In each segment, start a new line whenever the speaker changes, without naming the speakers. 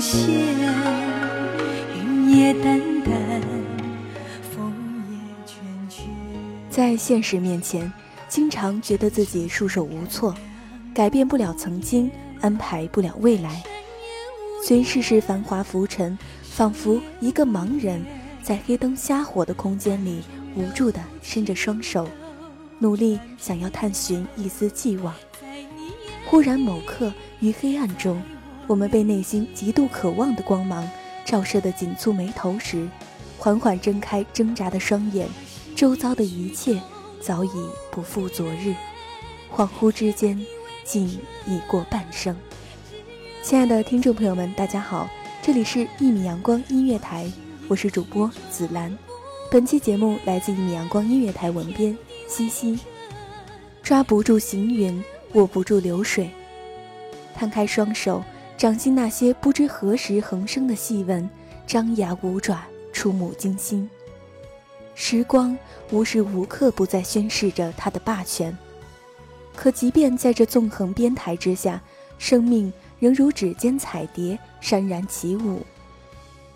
限，云也淡淡，风也倦倦。
在现实面前，经常觉得自己束手无措，改变不了曾经，安排不了未来。随世事繁华浮沉，仿佛一个盲人在黑灯瞎火的空间里无助地伸着双手，努力想要探寻一丝寄望。忽然某刻，于黑暗中，我们被内心极度渴望的光芒照射得紧蹙眉头时，缓缓睁开挣扎的双眼，周遭的一切早已不复昨日，恍惚之间，竟已过半生。亲爱的听众朋友们，大家好，这里是一米阳光音乐台，我是主播紫兰。本期节目来自一米阳光音乐台文编西西。抓不住行云，握不住流水，摊开双手，掌心那些不知何时横生的细纹，张牙舞爪，触目惊心。时光无时无刻不在宣示着它的霸权，可即便在这纵横边台之下，生命仍如指尖彩蝶，潸然起舞。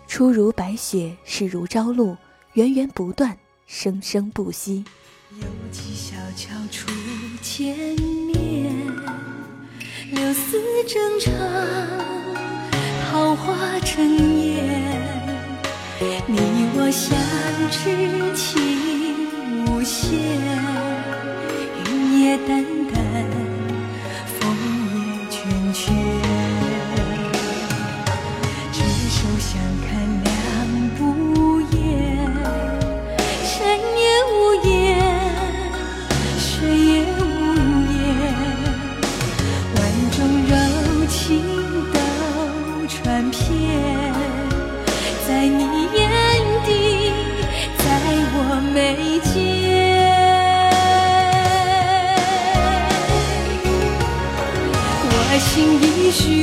初如白雪，逝如朝露，源源不断，生生不息。
有几小桥初见面，柳丝正长，桃花争艳。你我相知情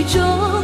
中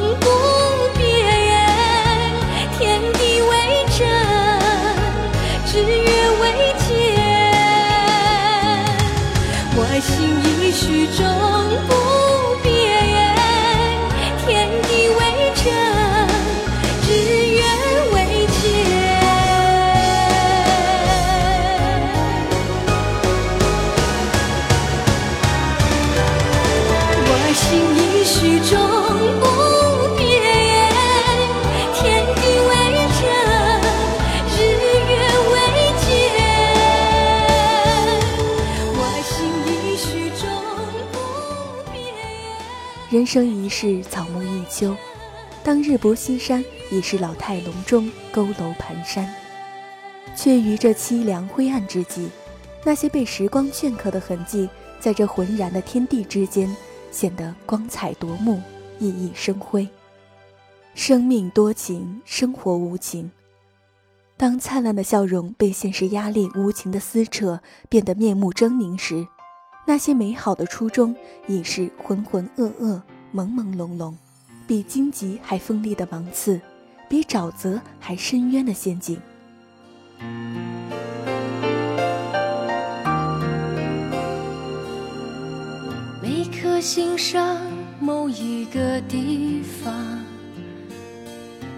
生一世，草木一秋。当日薄西山已是老态龙钟，佝偻蹒跚，却于这凄凉灰暗之际，那些被时光镌刻的痕迹，在这浑然的天地之间，显得光彩夺目，熠熠生辉。生命多情，生活无情。当灿烂的笑容被现实压力无情的撕扯，变得面目狰狞时，那些美好的初衷已是浑浑噩噩、朦朦胧胧。比荆棘还锋利的芒刺，比沼泽还深渊的陷阱。
每颗心上某一个地方，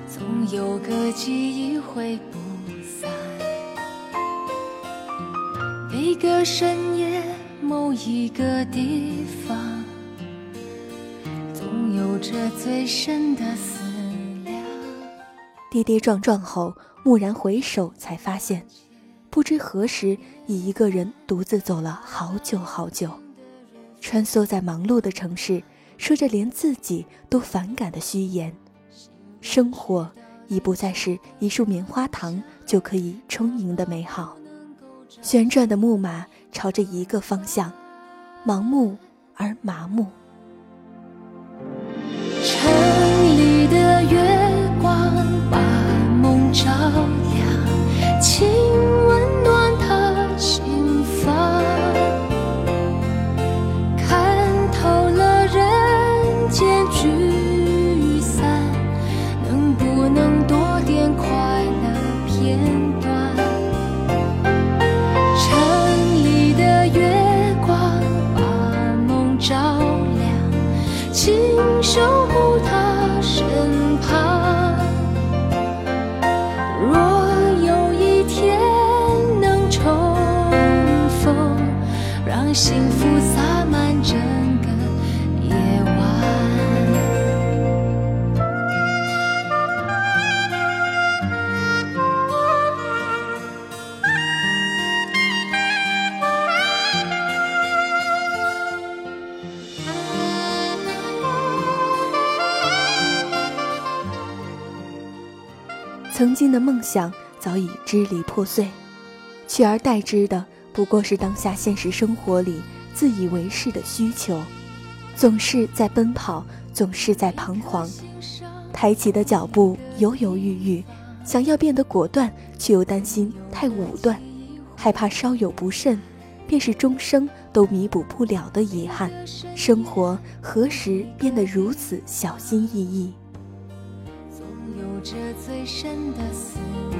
总有个记忆挥不散。每个深夜某一个地方。着最深的思量。
跌跌撞撞后，蓦然回首，才发现，不知何时已一个人独自走了好久好久，穿梭在忙碌的城市，说着连自己都反感的虚言。生活已不再是一束棉花糖就可以充盈的美好。旋转的木马朝着一个方向，盲目而麻木。
城里的月幸福洒满整个夜晚。
曾经的梦想早已支离破碎，取而代之的。不过是当下现实生活里自以为是的需求，总是在奔跑，总是在彷徨，抬起的脚步犹犹豫豫，想要变得果断，却又担心太武断，害怕稍有不慎，便是终生都弥补不了的遗憾。生活何时变得如此小心翼翼？
总有着最深的思念。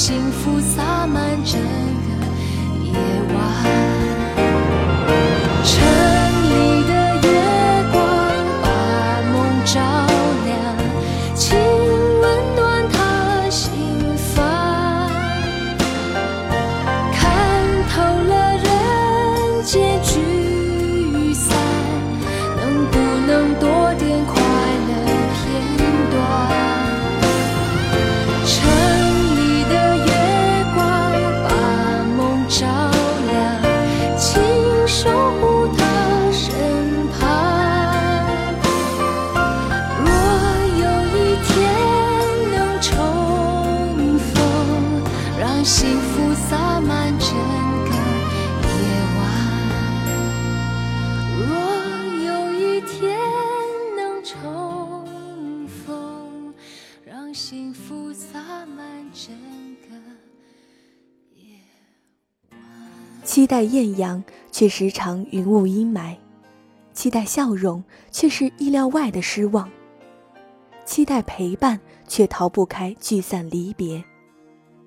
幸福洒满整幸福洒满整个夜晚
期待艳阳却时常云雾阴霾期待笑容却是意料外的失望期待陪伴却逃不开聚散离别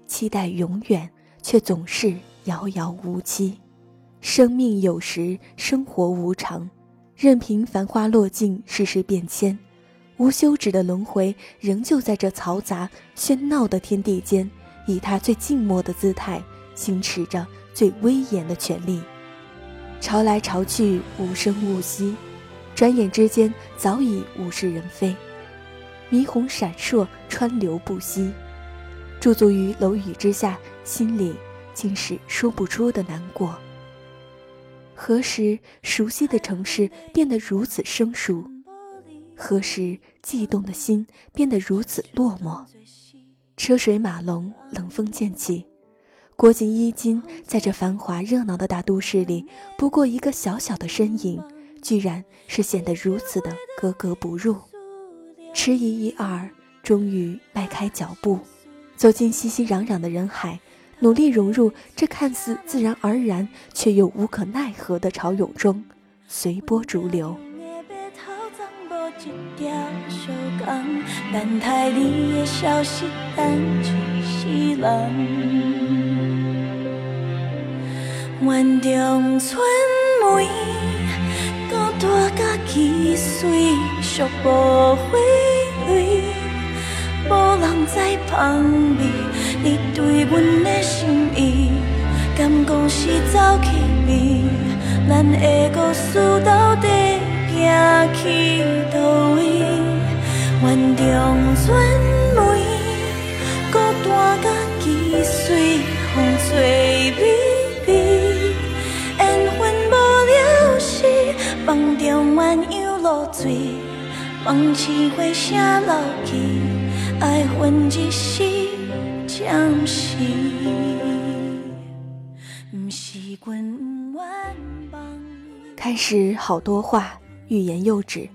期待永远却总是遥遥无期。生命有时生活无常任凭繁花落尽世事变迁无休止的轮回，仍旧在这嘈杂喧闹的天地间，以他最静默的姿态，行持着最威严的权利。潮来潮去，无声无息，转眼之间，早已物是人非。霓虹闪烁，川流不息，驻足于楼宇之下，心里竟是说不出的难过。何时，熟悉的城市变得如此生疏？何时，悸动的心变得如此落寞？车水马龙，冷风渐起，裹紧衣襟，在这繁华热闹的大都市里，不过一个小小的身影，居然是显得如此的格格不入。迟疑一二，终于迈开脚步，走进熙熙攘攘的人海，努力融入这看似自然而然却又无可奈何的潮涌中，随波逐流。一条小江，等待你的消息，等一世人。园中春梅，孤单甲几岁，寂无花蕊，无人在旁边。你对阮的心意，敢讲是走去味？咱的故事到底？行去倒位？园中春梅，孤单甲几岁，风吹，梦中鸳鸯落水，梦醒花声留去，爱恨一时暂时，不是阮愿望。开始好多话。欲言又止，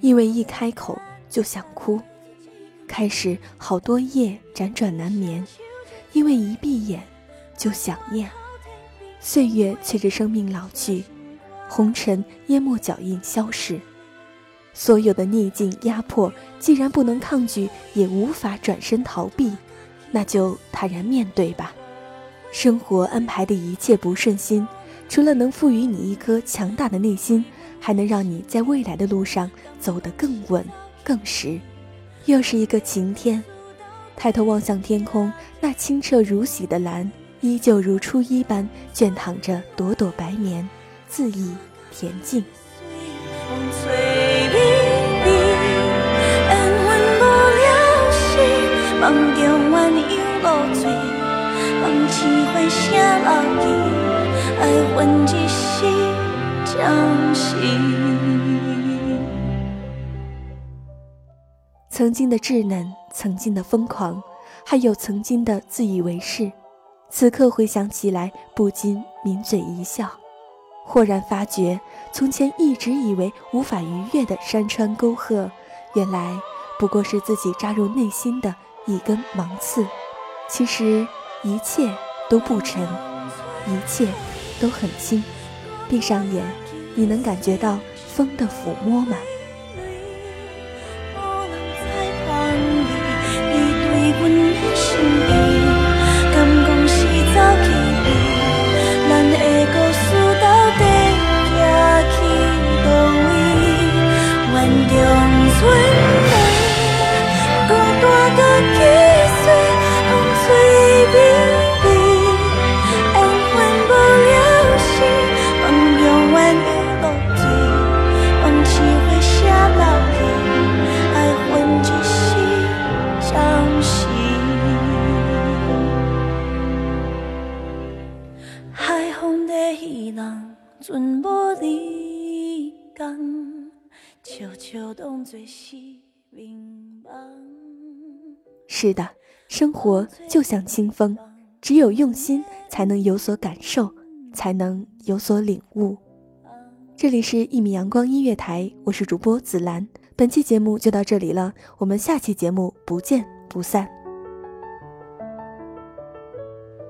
因为一开口就想哭；开始好多夜辗转难眠，因为一闭眼就想念。岁月随着生命老去，红尘淹没脚印消逝。所有的逆境压迫，既然不能抗拒，也无法转身逃避，那就坦然面对吧。生活安排的一切不顺心，除了能赋予你一颗强大的内心。还能让你在未来的路上走得更稳、更实。又是一个晴天，抬头望向天空，那清澈如洗的蓝，依旧如初一般卷躺着朵朵白棉，恣意恬静。相信曾经的稚嫩，曾经的疯狂，还有曾经的自以为是，此刻回想起来，不禁抿嘴一笑。豁然发觉，从前一直以为无法逾越的山川沟壑，原来不过是自己扎入内心的一根芒刺。其实一切都不沉，一切都很轻。闭上眼。你能感觉到风的抚摸吗？是的，生活就像清风，只有用心才能有所感受，才能有所领悟。这里是一米阳光音乐台，我是主播紫兰。本期节目就到这里了，我们下期节目不见不散。